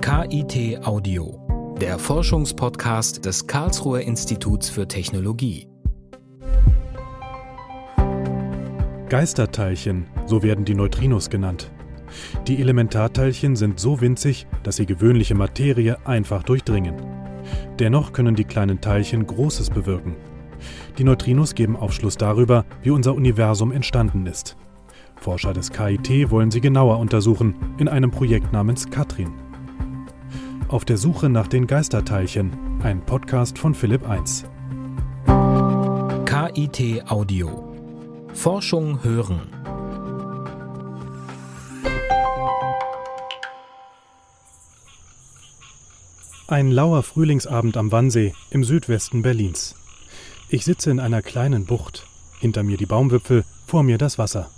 KIT Audio, der Forschungspodcast des Karlsruher Instituts für Technologie. Geisterteilchen, so werden die Neutrinos genannt. Die Elementarteilchen sind so winzig, dass sie gewöhnliche Materie einfach durchdringen. Dennoch können die kleinen Teilchen Großes bewirken. Die Neutrinos geben Aufschluss darüber, wie unser Universum entstanden ist. Forscher des KIT wollen sie genauer untersuchen in einem Projekt namens Katrin. Auf der Suche nach den Geisterteilchen, ein Podcast von Philipp 1. KIT Audio. Forschung hören. Ein lauer Frühlingsabend am Wannsee im Südwesten Berlins. Ich sitze in einer kleinen Bucht. Hinter mir die Baumwipfel, vor mir das Wasser.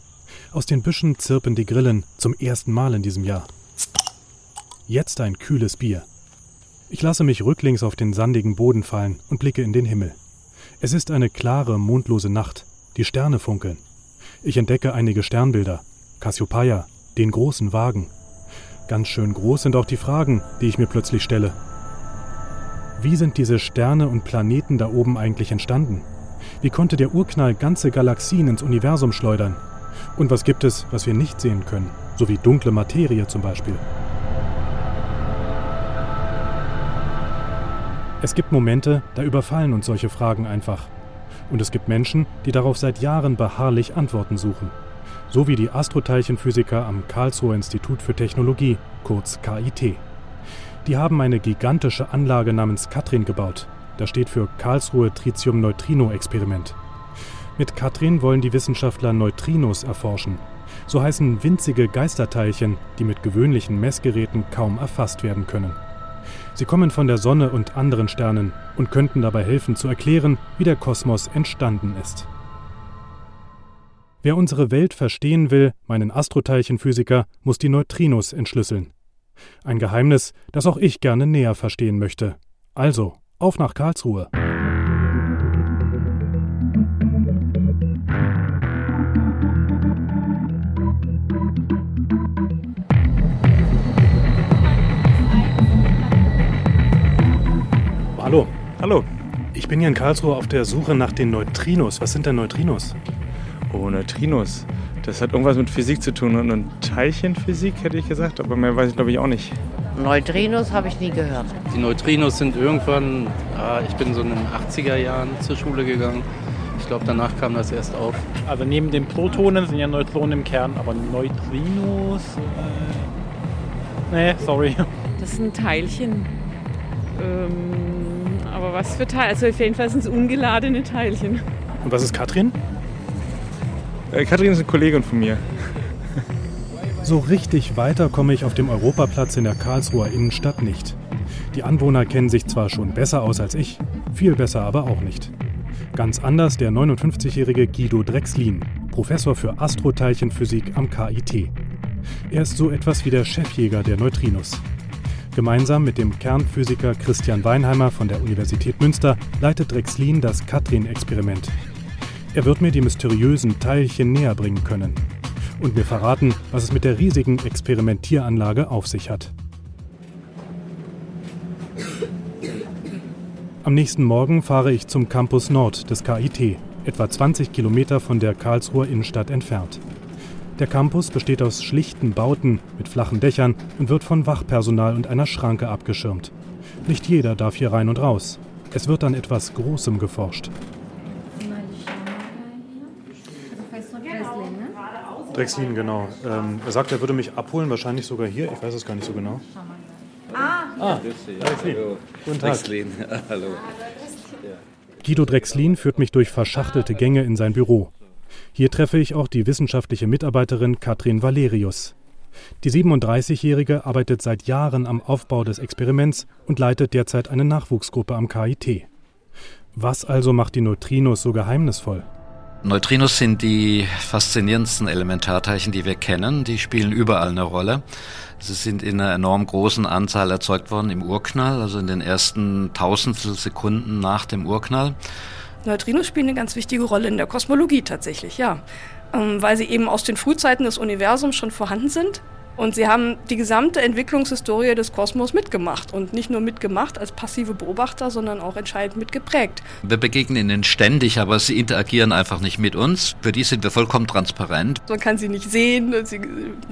Aus den Büschen zirpen die Grillen zum ersten Mal in diesem Jahr. Jetzt ein kühles Bier. Ich lasse mich rücklings auf den sandigen Boden fallen und blicke in den Himmel. Es ist eine klare, mondlose Nacht. Die Sterne funkeln. Ich entdecke einige Sternbilder. Cassiopeia, den großen Wagen. Ganz schön groß sind auch die Fragen, die ich mir plötzlich stelle. Wie sind diese Sterne und Planeten da oben eigentlich entstanden? Wie konnte der Urknall ganze Galaxien ins Universum schleudern? Und was gibt es, was wir nicht sehen können, so wie dunkle Materie zum Beispiel? Es gibt Momente, da überfallen uns solche Fragen einfach. Und es gibt Menschen, die darauf seit Jahren beharrlich Antworten suchen. So wie die Astroteilchenphysiker am Karlsruher Institut für Technologie, kurz KIT. Die haben eine gigantische Anlage namens Katrin gebaut. Das steht für Karlsruhe Tritium Neutrino Experiment. Mit Katrin wollen die Wissenschaftler Neutrinos erforschen. So heißen winzige Geisterteilchen, die mit gewöhnlichen Messgeräten kaum erfasst werden können. Sie kommen von der Sonne und anderen Sternen und könnten dabei helfen zu erklären, wie der Kosmos entstanden ist. Wer unsere Welt verstehen will, meinen Astroteilchenphysiker, muss die Neutrinos entschlüsseln. Ein Geheimnis, das auch ich gerne näher verstehen möchte. Also, auf nach Karlsruhe. Hallo. Hallo. Ich bin hier in Karlsruhe auf der Suche nach den Neutrinos. Was sind denn Neutrinos? Oh, Neutrinos. Das hat irgendwas mit Physik zu tun und Teilchenphysik hätte ich gesagt, aber mehr weiß ich glaube ich auch nicht. Neutrinos habe ich nie gehört. Die Neutrinos sind irgendwann, äh, ich bin so in den 80er Jahren zur Schule gegangen. Ich glaube, danach kam das erst auf. Also neben den Protonen sind ja Neutronen im Kern, aber Neutrinos. Äh, nee, sorry. Das sind Teilchen. Ähm aber was für Teilchen? Also auf jeden Fall sind es ungeladene Teilchen. Und was ist Katrin? Äh, Katrin ist eine Kollegin von mir. So richtig weiter komme ich auf dem Europaplatz in der Karlsruher Innenstadt nicht. Die Anwohner kennen sich zwar schon besser aus als ich, viel besser aber auch nicht. Ganz anders der 59-jährige Guido Drexlin, Professor für Astroteilchenphysik am KIT. Er ist so etwas wie der Chefjäger der Neutrinos. Gemeinsam mit dem Kernphysiker Christian Weinheimer von der Universität Münster leitet Drexlin das Katrin-Experiment. Er wird mir die mysteriösen Teilchen näher bringen können und mir verraten, was es mit der riesigen Experimentieranlage auf sich hat. Am nächsten Morgen fahre ich zum Campus Nord des KIT, etwa 20 Kilometer von der Karlsruher Innenstadt entfernt. Der Campus besteht aus schlichten Bauten mit flachen Dächern und wird von Wachpersonal und einer Schranke abgeschirmt. Nicht jeder darf hier rein und raus. Es wird an etwas Großem geforscht. Drexlin, genau. Ähm, er sagt, er würde mich abholen, wahrscheinlich sogar hier. Ich weiß es gar nicht so genau. Ah, ah Drexlin. Guten Tag. Drexlin. Hallo. Guido Drexlin führt mich durch verschachtelte Gänge in sein Büro. Hier treffe ich auch die wissenschaftliche Mitarbeiterin Katrin Valerius. Die 37-Jährige arbeitet seit Jahren am Aufbau des Experiments und leitet derzeit eine Nachwuchsgruppe am KIT. Was also macht die Neutrinos so geheimnisvoll? Neutrinos sind die faszinierendsten Elementarteilchen, die wir kennen. Die spielen überall eine Rolle. Sie sind in einer enorm großen Anzahl erzeugt worden im Urknall, also in den ersten Tausendstel Sekunden nach dem Urknall. Neutrinos spielen eine ganz wichtige Rolle in der Kosmologie tatsächlich, ja. Ähm, weil sie eben aus den Frühzeiten des Universums schon vorhanden sind. Und sie haben die gesamte Entwicklungshistorie des Kosmos mitgemacht und nicht nur mitgemacht als passive Beobachter, sondern auch entscheidend mitgeprägt. Wir begegnen ihnen ständig, aber sie interagieren einfach nicht mit uns. Für die sind wir vollkommen transparent. Man kann sie nicht sehen, sie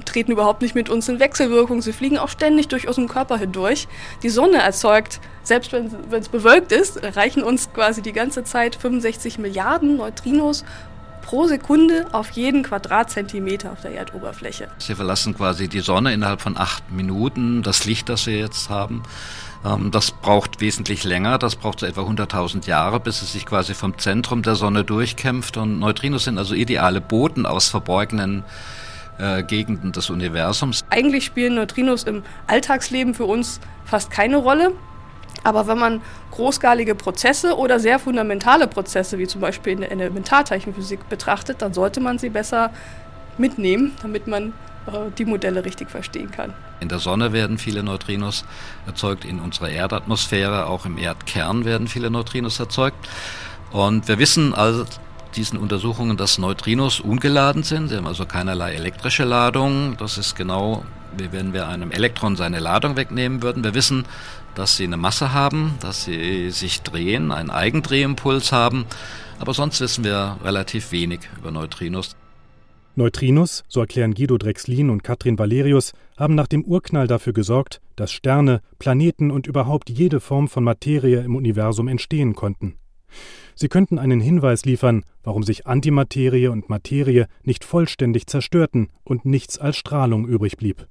treten überhaupt nicht mit uns in Wechselwirkung, sie fliegen auch ständig durch unseren Körper hindurch. Die Sonne erzeugt, selbst wenn es bewölkt ist, erreichen uns quasi die ganze Zeit 65 Milliarden Neutrinos pro Sekunde auf jeden Quadratzentimeter auf der Erdoberfläche. Sie verlassen quasi die Sonne innerhalb von acht Minuten. Das Licht, das wir jetzt haben, ähm, das braucht wesentlich länger. Das braucht so etwa 100.000 Jahre, bis es sich quasi vom Zentrum der Sonne durchkämpft. Und Neutrinos sind also ideale Boten aus verborgenen äh, Gegenden des Universums. Eigentlich spielen Neutrinos im Alltagsleben für uns fast keine Rolle. Aber wenn man großskalige Prozesse oder sehr fundamentale Prozesse, wie zum Beispiel in der Elementarteilchenphysik, betrachtet, dann sollte man sie besser mitnehmen, damit man äh, die Modelle richtig verstehen kann. In der Sonne werden viele Neutrinos erzeugt, in unserer Erdatmosphäre, auch im Erdkern werden viele Neutrinos erzeugt. Und wir wissen also diesen Untersuchungen, dass Neutrinos ungeladen sind. Sie haben also keinerlei elektrische Ladung. Das ist genau wie wenn wir einem Elektron seine Ladung wegnehmen würden. Wir wissen, dass sie eine Masse haben, dass sie sich drehen, einen Eigendrehimpuls haben, aber sonst wissen wir relativ wenig über Neutrinos. Neutrinos, so erklären Guido Drexlin und Katrin Valerius, haben nach dem Urknall dafür gesorgt, dass Sterne, Planeten und überhaupt jede Form von Materie im Universum entstehen konnten. Sie könnten einen Hinweis liefern, warum sich Antimaterie und Materie nicht vollständig zerstörten und nichts als Strahlung übrig blieb.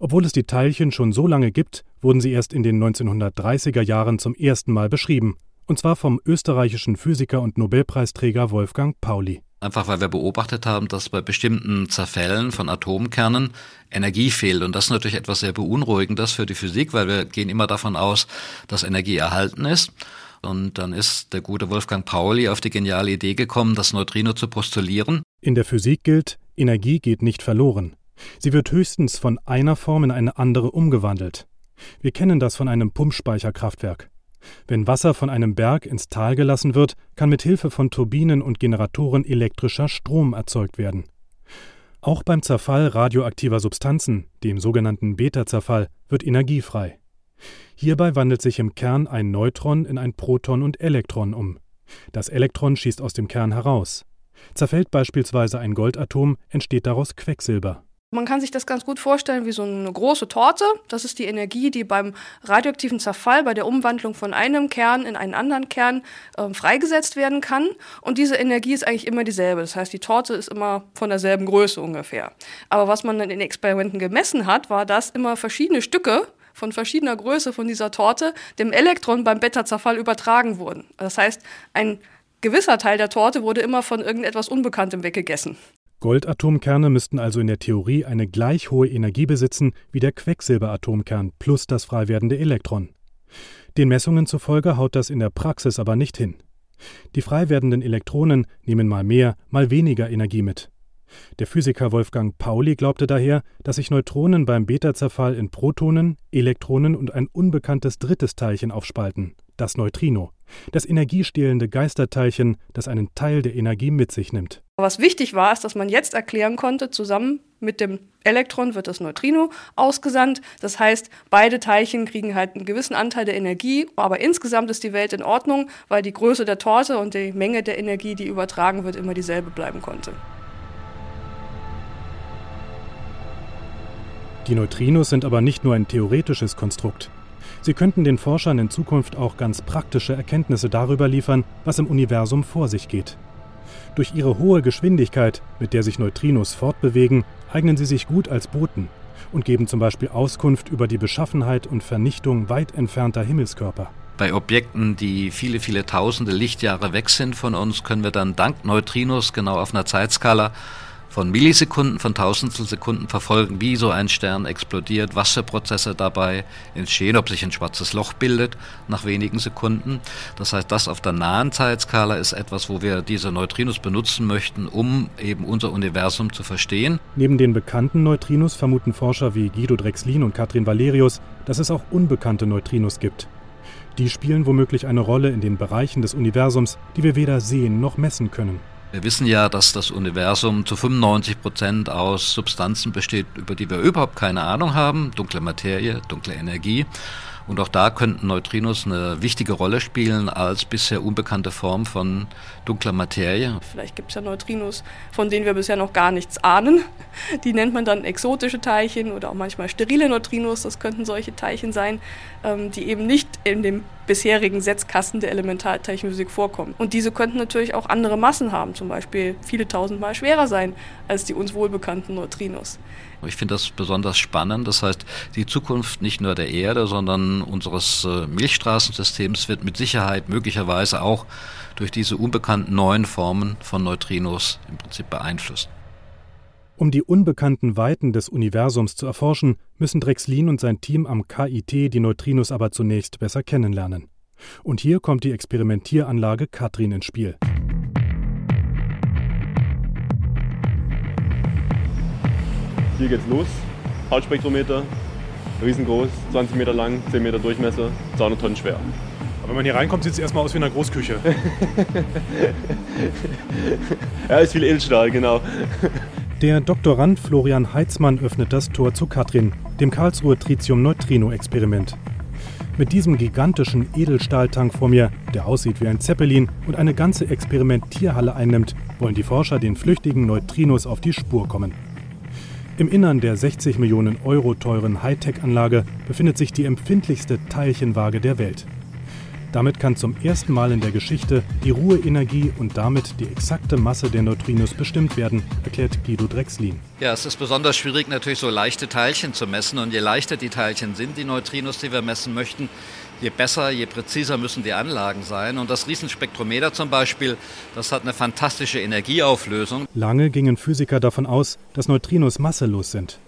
Obwohl es die Teilchen schon so lange gibt, wurden sie erst in den 1930er Jahren zum ersten Mal beschrieben, und zwar vom österreichischen Physiker und Nobelpreisträger Wolfgang Pauli. Einfach weil wir beobachtet haben, dass bei bestimmten Zerfällen von Atomkernen Energie fehlt. Und das ist natürlich etwas sehr Beunruhigendes für die Physik, weil wir gehen immer davon aus, dass Energie erhalten ist. Und dann ist der gute Wolfgang Pauli auf die geniale Idee gekommen, das Neutrino zu postulieren. In der Physik gilt, Energie geht nicht verloren. Sie wird höchstens von einer Form in eine andere umgewandelt. Wir kennen das von einem Pumpspeicherkraftwerk. Wenn Wasser von einem Berg ins Tal gelassen wird, kann mit Hilfe von Turbinen und Generatoren elektrischer Strom erzeugt werden. Auch beim Zerfall radioaktiver Substanzen, dem sogenannten Beta-Zerfall, wird Energie frei. Hierbei wandelt sich im Kern ein Neutron in ein Proton und Elektron um. Das Elektron schießt aus dem Kern heraus. Zerfällt beispielsweise ein Goldatom, entsteht daraus Quecksilber. Man kann sich das ganz gut vorstellen wie so eine große Torte. Das ist die Energie, die beim radioaktiven Zerfall, bei der Umwandlung von einem Kern in einen anderen Kern äh, freigesetzt werden kann. Und diese Energie ist eigentlich immer dieselbe. Das heißt, die Torte ist immer von derselben Größe ungefähr. Aber was man in den Experimenten gemessen hat, war, dass immer verschiedene Stücke von verschiedener Größe von dieser Torte dem Elektron beim Beta-Zerfall übertragen wurden. Das heißt, ein gewisser Teil der Torte wurde immer von irgendetwas Unbekanntem weggegessen. Goldatomkerne müssten also in der Theorie eine gleich hohe Energie besitzen wie der Quecksilberatomkern plus das frei werdende Elektron. Den Messungen zufolge haut das in der Praxis aber nicht hin. Die frei werdenden Elektronen nehmen mal mehr, mal weniger Energie mit. Der Physiker Wolfgang Pauli glaubte daher, dass sich Neutronen beim Beta-Zerfall in Protonen, Elektronen und ein unbekanntes drittes Teilchen aufspalten, das Neutrino, das energiestehlende Geisterteilchen, das einen Teil der Energie mit sich nimmt. Was wichtig war, ist, dass man jetzt erklären konnte, zusammen mit dem Elektron wird das Neutrino ausgesandt. Das heißt, beide Teilchen kriegen halt einen gewissen Anteil der Energie, aber insgesamt ist die Welt in Ordnung, weil die Größe der Torte und die Menge der Energie, die übertragen wird, immer dieselbe bleiben konnte. Die Neutrinos sind aber nicht nur ein theoretisches Konstrukt. Sie könnten den Forschern in Zukunft auch ganz praktische Erkenntnisse darüber liefern, was im Universum vor sich geht. Durch ihre hohe Geschwindigkeit, mit der sich Neutrinos fortbewegen, eignen sie sich gut als Boten und geben zum Beispiel Auskunft über die Beschaffenheit und Vernichtung weit entfernter Himmelskörper. Bei Objekten, die viele, viele tausende Lichtjahre weg sind von uns, können wir dann dank Neutrinos genau auf einer Zeitskala von Millisekunden, von Tausendstel verfolgen, wie so ein Stern explodiert, was für Prozesse dabei entstehen, ob sich ein schwarzes Loch bildet nach wenigen Sekunden. Das heißt, das auf der nahen Zeitskala ist etwas, wo wir diese Neutrinos benutzen möchten, um eben unser Universum zu verstehen. Neben den bekannten Neutrinos vermuten Forscher wie Guido Drexlin und Katrin Valerius, dass es auch unbekannte Neutrinos gibt. Die spielen womöglich eine Rolle in den Bereichen des Universums, die wir weder sehen noch messen können. Wir wissen ja, dass das Universum zu 95 Prozent aus Substanzen besteht, über die wir überhaupt keine Ahnung haben. Dunkle Materie, dunkle Energie. Und auch da könnten Neutrinos eine wichtige Rolle spielen als bisher unbekannte Form von dunkler Materie. Vielleicht gibt es ja Neutrinos, von denen wir bisher noch gar nichts ahnen. Die nennt man dann exotische Teilchen oder auch manchmal sterile Neutrinos. Das könnten solche Teilchen sein, ähm, die eben nicht in dem bisherigen Setzkasten der Elementarteilchenphysik vorkommen. Und diese könnten natürlich auch andere Massen haben, zum Beispiel viele tausendmal schwerer sein als die uns wohlbekannten Neutrinos. Ich finde das besonders spannend. Das heißt, die Zukunft nicht nur der Erde, sondern unseres äh, Milchstraßensystems wird mit Sicherheit möglicherweise auch durch diese unbekannten neuen Formen von Neutrinos im Prinzip beeinflusst. Um die unbekannten Weiten des Universums zu erforschen, müssen Drexlin und sein Team am KIT die Neutrinos aber zunächst besser kennenlernen. Und hier kommt die Experimentieranlage Katrin ins Spiel. Hier geht's los. Hautspektrometer, riesengroß, 20 Meter lang, 10 Meter Durchmesser, 200 Tonnen schwer. Aber wenn man hier reinkommt, sieht es erstmal aus wie eine Großküche. ja, ist viel Edelstahl, genau. Der Doktorand Florian Heitzmann öffnet das Tor zu Katrin, dem Karlsruher Tritium-Neutrino-Experiment. Mit diesem gigantischen Edelstahltank vor mir, der aussieht wie ein Zeppelin und eine ganze Experimentierhalle einnimmt, wollen die Forscher den flüchtigen Neutrinos auf die Spur kommen. Im Innern der 60 Millionen Euro teuren Hightech-Anlage befindet sich die empfindlichste Teilchenwaage der Welt. Damit kann zum ersten Mal in der Geschichte die Ruheenergie und damit die exakte Masse der Neutrinos bestimmt werden, erklärt Guido Drexlin. Ja, es ist besonders schwierig, natürlich so leichte Teilchen zu messen. Und je leichter die Teilchen sind, die Neutrinos, die wir messen möchten, je besser, je präziser müssen die Anlagen sein. Und das Riesenspektrometer zum Beispiel, das hat eine fantastische Energieauflösung. Lange gingen Physiker davon aus, dass Neutrinos masselos sind.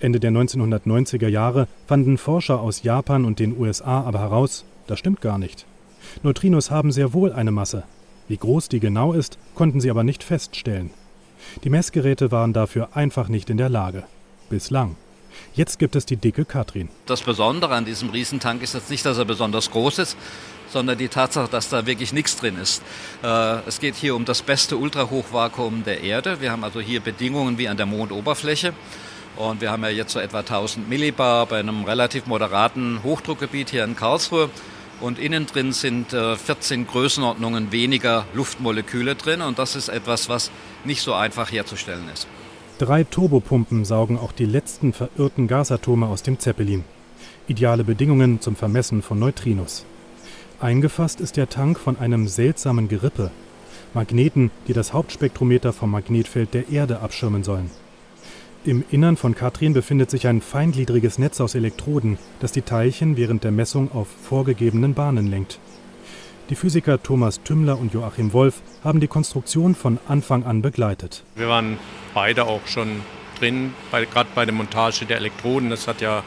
Ende der 1990er Jahre fanden Forscher aus Japan und den USA aber heraus, das stimmt gar nicht. Neutrinos haben sehr wohl eine Masse. Wie groß die genau ist, konnten sie aber nicht feststellen. Die Messgeräte waren dafür einfach nicht in der Lage. Bislang. Jetzt gibt es die dicke Katrin. Das Besondere an diesem Riesentank ist jetzt nicht, dass er besonders groß ist, sondern die Tatsache, dass da wirklich nichts drin ist. Äh, es geht hier um das beste Ultrahochvakuum der Erde. Wir haben also hier Bedingungen wie an der Mondoberfläche. Und wir haben ja jetzt so etwa 1000 Millibar bei einem relativ moderaten Hochdruckgebiet hier in Karlsruhe. Und innen drin sind 14 äh, Größenordnungen weniger Luftmoleküle drin. Und das ist etwas, was nicht so einfach herzustellen ist. Drei Turbopumpen saugen auch die letzten verirrten Gasatome aus dem Zeppelin. Ideale Bedingungen zum Vermessen von Neutrinos. Eingefasst ist der Tank von einem seltsamen Gerippe. Magneten, die das Hauptspektrometer vom Magnetfeld der Erde abschirmen sollen. Im Innern von Katrin befindet sich ein feingliedriges Netz aus Elektroden, das die Teilchen während der Messung auf vorgegebenen Bahnen lenkt. Die Physiker Thomas Tümmler und Joachim Wolf haben die Konstruktion von Anfang an begleitet. Wir waren beide auch schon drin, gerade bei der Montage der Elektroden. Das hat ja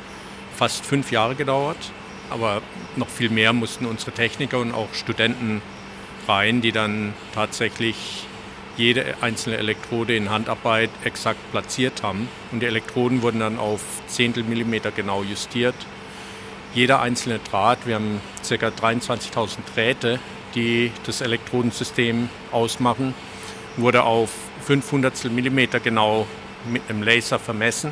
fast fünf Jahre gedauert. Aber noch viel mehr mussten unsere Techniker und auch Studenten rein, die dann tatsächlich jede einzelne Elektrode in Handarbeit exakt platziert haben. Und die Elektroden wurden dann auf Zehntelmillimeter genau justiert jeder einzelne Draht, wir haben ca. 23.000 Drähte, die das Elektrodensystem ausmachen, wurde auf 500 Millimeter genau mit einem Laser vermessen,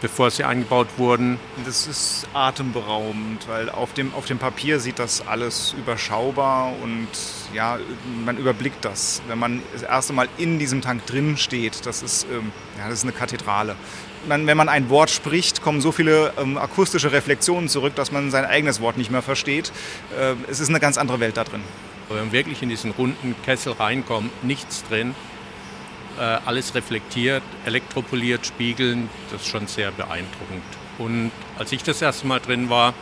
bevor sie eingebaut wurden. Das ist atemberaubend, weil auf dem, auf dem Papier sieht das alles überschaubar und ja, man überblickt das. Wenn man das erste Mal in diesem Tank drin steht, das ist, ähm, ja, das ist eine Kathedrale man, wenn man ein Wort spricht, kommen so viele ähm, akustische Reflexionen zurück, dass man sein eigenes Wort nicht mehr versteht. Äh, es ist eine ganz andere Welt da drin. Wenn man wirklich in diesen runden Kessel reinkommt, nichts drin, alles reflektiert, elektropoliert, spiegeln, das ist schon sehr beeindruckend. Und als ich das erste Mal drin war,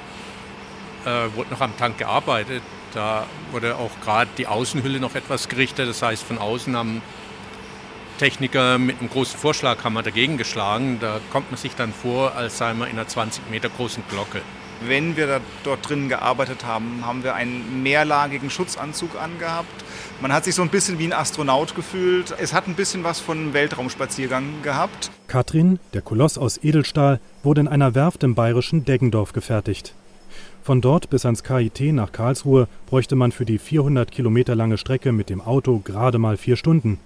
äh, wurde noch am Tank gearbeitet. Da wurde auch gerade die Außenhülle noch etwas gerichtet. Das heißt, von außen haben Techniker mit einem großen Vorschlaghammer dagegen geschlagen. Da kommt man sich dann vor, als sei man in einer 20 Meter großen Glocke. Wenn wir da dort drinnen gearbeitet haben, haben wir einen mehrlagigen Schutzanzug angehabt. Man hat sich so ein bisschen wie ein Astronaut gefühlt. Es hat ein bisschen was von einem Weltraumspaziergang gehabt. Katrin, der Koloss aus Edelstahl, wurde in einer Werft im bayerischen Deggendorf gefertigt. Von dort bis ans KIT nach Karlsruhe bräuchte man für die 400 Kilometer lange Strecke mit dem Auto gerade mal vier Stunden.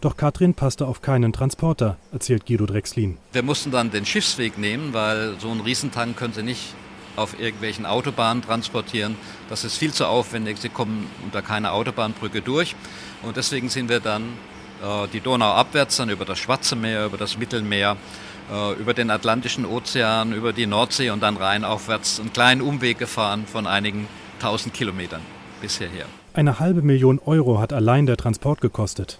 Doch Katrin passte auf keinen Transporter, erzählt Guido Drexlin. Wir mussten dann den Schiffsweg nehmen, weil so einen Riesentank können Sie nicht auf irgendwelchen Autobahnen transportieren. Das ist viel zu aufwendig. Sie kommen unter keine Autobahnbrücke durch. Und deswegen sind wir dann äh, die Donau abwärts, dann über das Schwarze Meer, über das Mittelmeer, äh, über den Atlantischen Ozean, über die Nordsee und dann rheinaufwärts einen kleinen Umweg gefahren von einigen tausend Kilometern bis hierher. Eine halbe Million Euro hat allein der Transport gekostet.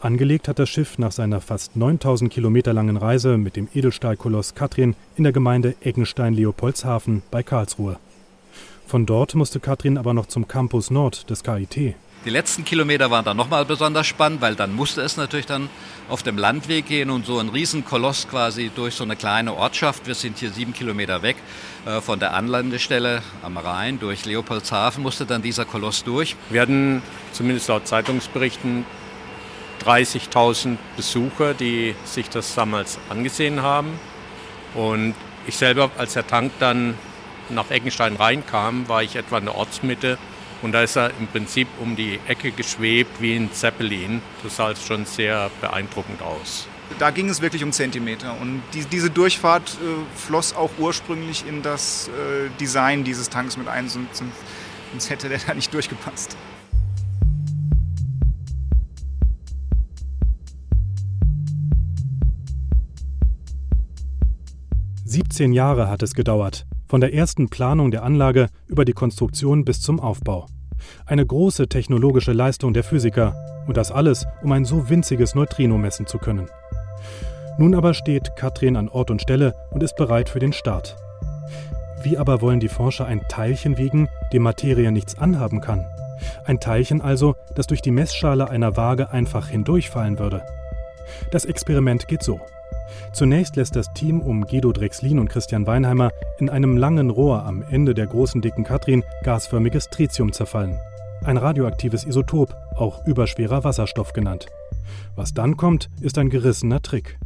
Angelegt hat das Schiff nach seiner fast 9000 Kilometer langen Reise mit dem Edelstahlkoloss Katrin in der Gemeinde Eckenstein-Leopoldshafen bei Karlsruhe. Von dort musste Katrin aber noch zum Campus Nord des KIT. Die letzten Kilometer waren dann nochmal besonders spannend, weil dann musste es natürlich dann auf dem Landweg gehen und so ein Riesenkoloss quasi durch so eine kleine Ortschaft. Wir sind hier sieben Kilometer weg äh, von der Anlandestelle am Rhein durch Leopoldshafen musste dann dieser Koloss durch. Wir hatten zumindest laut Zeitungsberichten 30.000 Besucher, die sich das damals angesehen haben. Und ich selber, als der Tank dann nach Eckenstein reinkam, war ich etwa in der Ortsmitte. Und da ist er im Prinzip um die Ecke geschwebt wie ein Zeppelin. Das sah jetzt schon sehr beeindruckend aus. Da ging es wirklich um Zentimeter. Und die, diese Durchfahrt äh, floss auch ursprünglich in das äh, Design dieses Tanks mit ein, sonst, sonst hätte der da nicht durchgepasst. 17 Jahre hat es gedauert, von der ersten Planung der Anlage über die Konstruktion bis zum Aufbau. Eine große technologische Leistung der Physiker und das alles, um ein so winziges Neutrino messen zu können. Nun aber steht Katrin an Ort und Stelle und ist bereit für den Start. Wie aber wollen die Forscher ein Teilchen wiegen, dem Materie nichts anhaben kann? Ein Teilchen also, das durch die Messschale einer Waage einfach hindurchfallen würde. Das Experiment geht so. Zunächst lässt das Team um Guido Drexlin und Christian Weinheimer in einem langen Rohr am Ende der großen dicken Katrin gasförmiges Tritium zerfallen. Ein radioaktives Isotop, auch überschwerer Wasserstoff genannt. Was dann kommt, ist ein gerissener Trick.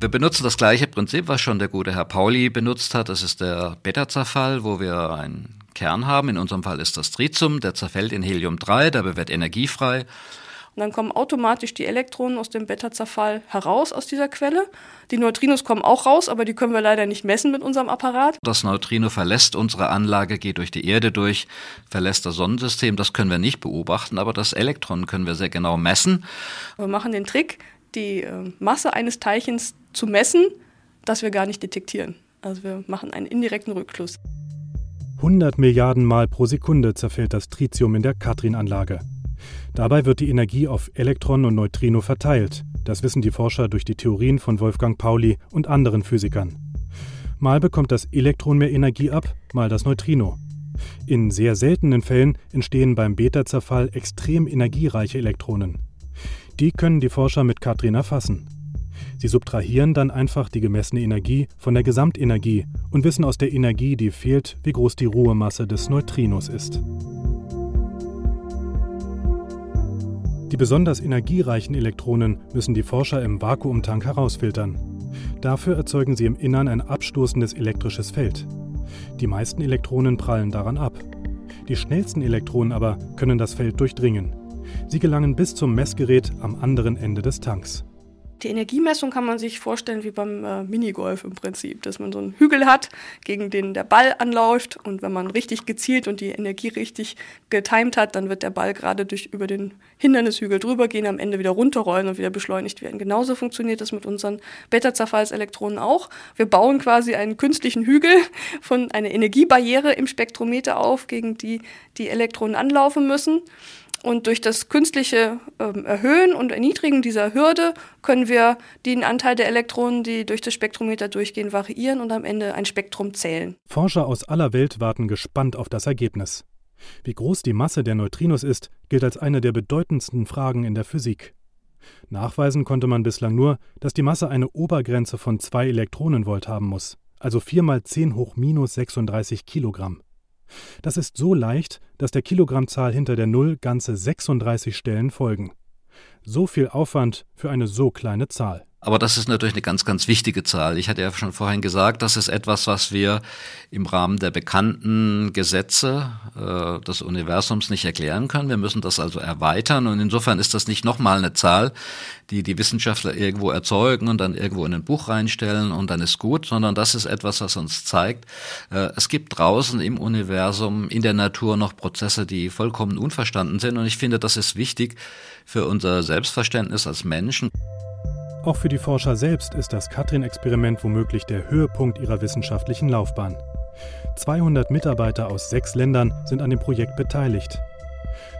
Wir benutzen das gleiche Prinzip, was schon der gute Herr Pauli benutzt hat. Das ist der Beta-Zerfall, wo wir einen Kern haben. In unserem Fall ist das Tritium, der zerfällt in Helium-3, dabei wird Energie frei. Und dann kommen automatisch die Elektronen aus dem Beta-Zerfall heraus aus dieser Quelle. Die Neutrinos kommen auch raus, aber die können wir leider nicht messen mit unserem Apparat. Das Neutrino verlässt unsere Anlage, geht durch die Erde durch, verlässt das Sonnensystem. Das können wir nicht beobachten, aber das Elektron können wir sehr genau messen. Wir machen den Trick, die äh, Masse eines Teilchens zu messen, das wir gar nicht detektieren. Also wir machen einen indirekten Rückschluss. 100 Milliarden Mal pro Sekunde zerfällt das Tritium in der Katrin-Anlage. Dabei wird die Energie auf Elektron und Neutrino verteilt. Das wissen die Forscher durch die Theorien von Wolfgang Pauli und anderen Physikern. Mal bekommt das Elektron mehr Energie ab, mal das Neutrino. In sehr seltenen Fällen entstehen beim Beta-Zerfall extrem energiereiche Elektronen. Die können die Forscher mit Katrin erfassen. Sie subtrahieren dann einfach die gemessene Energie von der Gesamtenergie und wissen aus der Energie, die fehlt, wie groß die Ruhemasse des Neutrinos ist. Die besonders energiereichen Elektronen müssen die Forscher im Vakuumtank herausfiltern. Dafür erzeugen sie im Innern ein abstoßendes elektrisches Feld. Die meisten Elektronen prallen daran ab. Die schnellsten Elektronen aber können das Feld durchdringen. Sie gelangen bis zum Messgerät am anderen Ende des Tanks. Die Energiemessung kann man sich vorstellen wie beim äh, Minigolf im Prinzip, dass man so einen Hügel hat, gegen den der Ball anläuft und wenn man richtig gezielt und die Energie richtig getimt hat, dann wird der Ball gerade durch über den Hindernishügel drüber gehen, am Ende wieder runterrollen und wieder beschleunigt werden. Genauso funktioniert das mit unseren Beta-Zerfallselektronen auch. Wir bauen quasi einen künstlichen Hügel von einer Energiebarriere im Spektrometer auf, gegen die die Elektronen anlaufen müssen. Und durch das künstliche ähm, Erhöhen und Erniedrigen dieser Hürde können wir den Anteil der Elektronen, die durch das Spektrometer durchgehen, variieren und am Ende ein Spektrum zählen. Forscher aus aller Welt warten gespannt auf das Ergebnis. Wie groß die Masse der Neutrinos ist, gilt als eine der bedeutendsten Fragen in der Physik. Nachweisen konnte man bislang nur, dass die Masse eine Obergrenze von 2 Elektronenvolt haben muss, also 4 mal 10 hoch minus 36 Kilogramm. Das ist so leicht, dass der Kilogrammzahl hinter der Null ganze 36 Stellen folgen. So viel Aufwand für eine so kleine Zahl. Aber das ist natürlich eine ganz, ganz wichtige Zahl. Ich hatte ja schon vorhin gesagt, das ist etwas, was wir im Rahmen der bekannten Gesetze äh, des Universums nicht erklären können. Wir müssen das also erweitern und insofern ist das nicht nochmal eine Zahl, die die Wissenschaftler irgendwo erzeugen und dann irgendwo in ein Buch reinstellen und dann ist gut, sondern das ist etwas, was uns zeigt, äh, es gibt draußen im Universum, in der Natur noch Prozesse, die vollkommen unverstanden sind und ich finde, das ist wichtig für unser Selbstverständnis als Menschen. Auch für die Forscher selbst ist das Katrin-Experiment womöglich der Höhepunkt ihrer wissenschaftlichen Laufbahn. 200 Mitarbeiter aus sechs Ländern sind an dem Projekt beteiligt.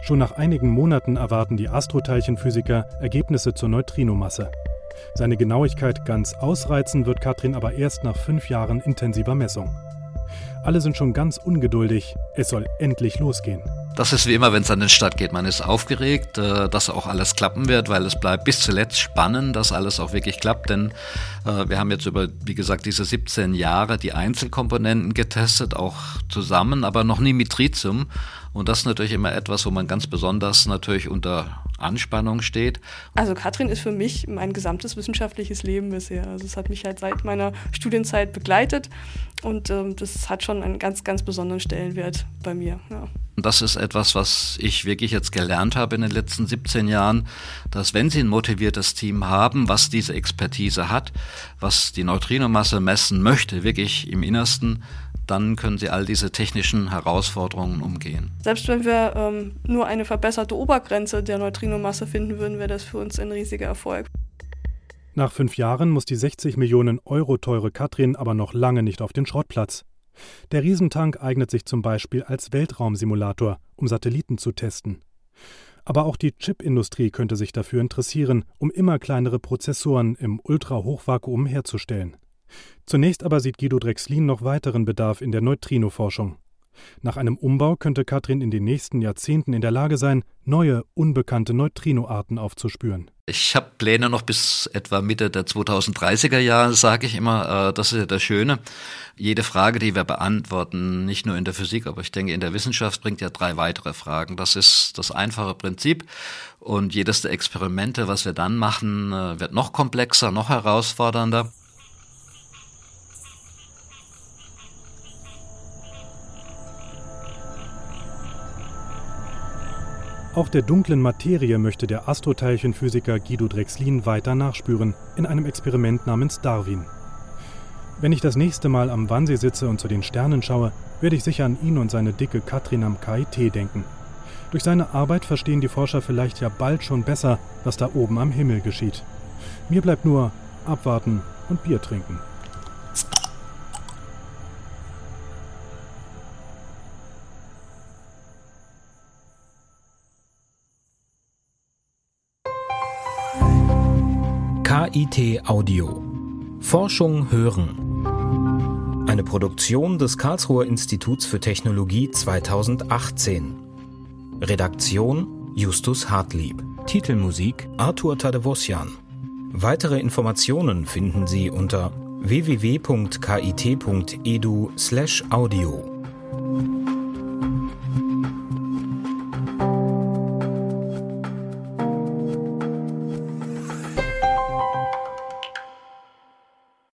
Schon nach einigen Monaten erwarten die Astroteilchenphysiker Ergebnisse zur Neutrinomasse. Seine Genauigkeit ganz ausreizen wird Katrin aber erst nach fünf Jahren intensiver Messung. Alle sind schon ganz ungeduldig. Es soll endlich losgehen. Das ist wie immer, wenn es an den Start geht. Man ist aufgeregt, äh, dass auch alles klappen wird, weil es bleibt bis zuletzt spannend, dass alles auch wirklich klappt. Denn äh, wir haben jetzt über, wie gesagt, diese 17 Jahre die Einzelkomponenten getestet, auch zusammen, aber noch nie mit Tritium. Und das ist natürlich immer etwas, wo man ganz besonders natürlich unter Anspannung steht. Also Katrin ist für mich mein gesamtes wissenschaftliches Leben bisher. Also es hat mich halt seit meiner Studienzeit begleitet und ähm, das hat schon einen ganz, ganz besonderen Stellenwert bei mir. Ja. Das ist etwas, was ich wirklich jetzt gelernt habe in den letzten 17 Jahren, dass wenn Sie ein motiviertes Team haben, was diese Expertise hat, was die Neutrinomasse messen möchte, wirklich im Innersten, dann können Sie all diese technischen Herausforderungen umgehen. Selbst wenn wir ähm, nur eine verbesserte Obergrenze der Neutrinomasse finden würden, wäre das für uns ein riesiger Erfolg. Nach fünf Jahren muss die 60 Millionen Euro teure Katrin aber noch lange nicht auf den Schrottplatz. Der Riesentank eignet sich zum Beispiel als Weltraumsimulator, um Satelliten zu testen. Aber auch die Chipindustrie könnte sich dafür interessieren, um immer kleinere Prozessoren im Ultrahochvakuum herzustellen. Zunächst aber sieht Guido Drexlin noch weiteren Bedarf in der Neutrinoforschung. Nach einem Umbau könnte Katrin in den nächsten Jahrzehnten in der Lage sein, neue, unbekannte Neutrinoarten aufzuspüren. Ich habe Pläne noch bis etwa Mitte der 2030er Jahre, sage ich immer. Äh, das ist ja das Schöne. Jede Frage, die wir beantworten, nicht nur in der Physik, aber ich denke in der Wissenschaft, bringt ja drei weitere Fragen. Das ist das einfache Prinzip. Und jedes der Experimente, was wir dann machen, äh, wird noch komplexer, noch herausfordernder. Auch der dunklen Materie möchte der Astroteilchenphysiker Guido Drexlin weiter nachspüren, in einem Experiment namens Darwin. Wenn ich das nächste Mal am Wannsee sitze und zu den Sternen schaue, werde ich sicher an ihn und seine dicke Katrin am KIT denken. Durch seine Arbeit verstehen die Forscher vielleicht ja bald schon besser, was da oben am Himmel geschieht. Mir bleibt nur abwarten und Bier trinken. KIT Audio. Forschung hören. Eine Produktion des Karlsruher Instituts für Technologie 2018. Redaktion Justus Hartlieb. Titelmusik Arthur Tadevosjan. Weitere Informationen finden Sie unter www.kit.edu/audio.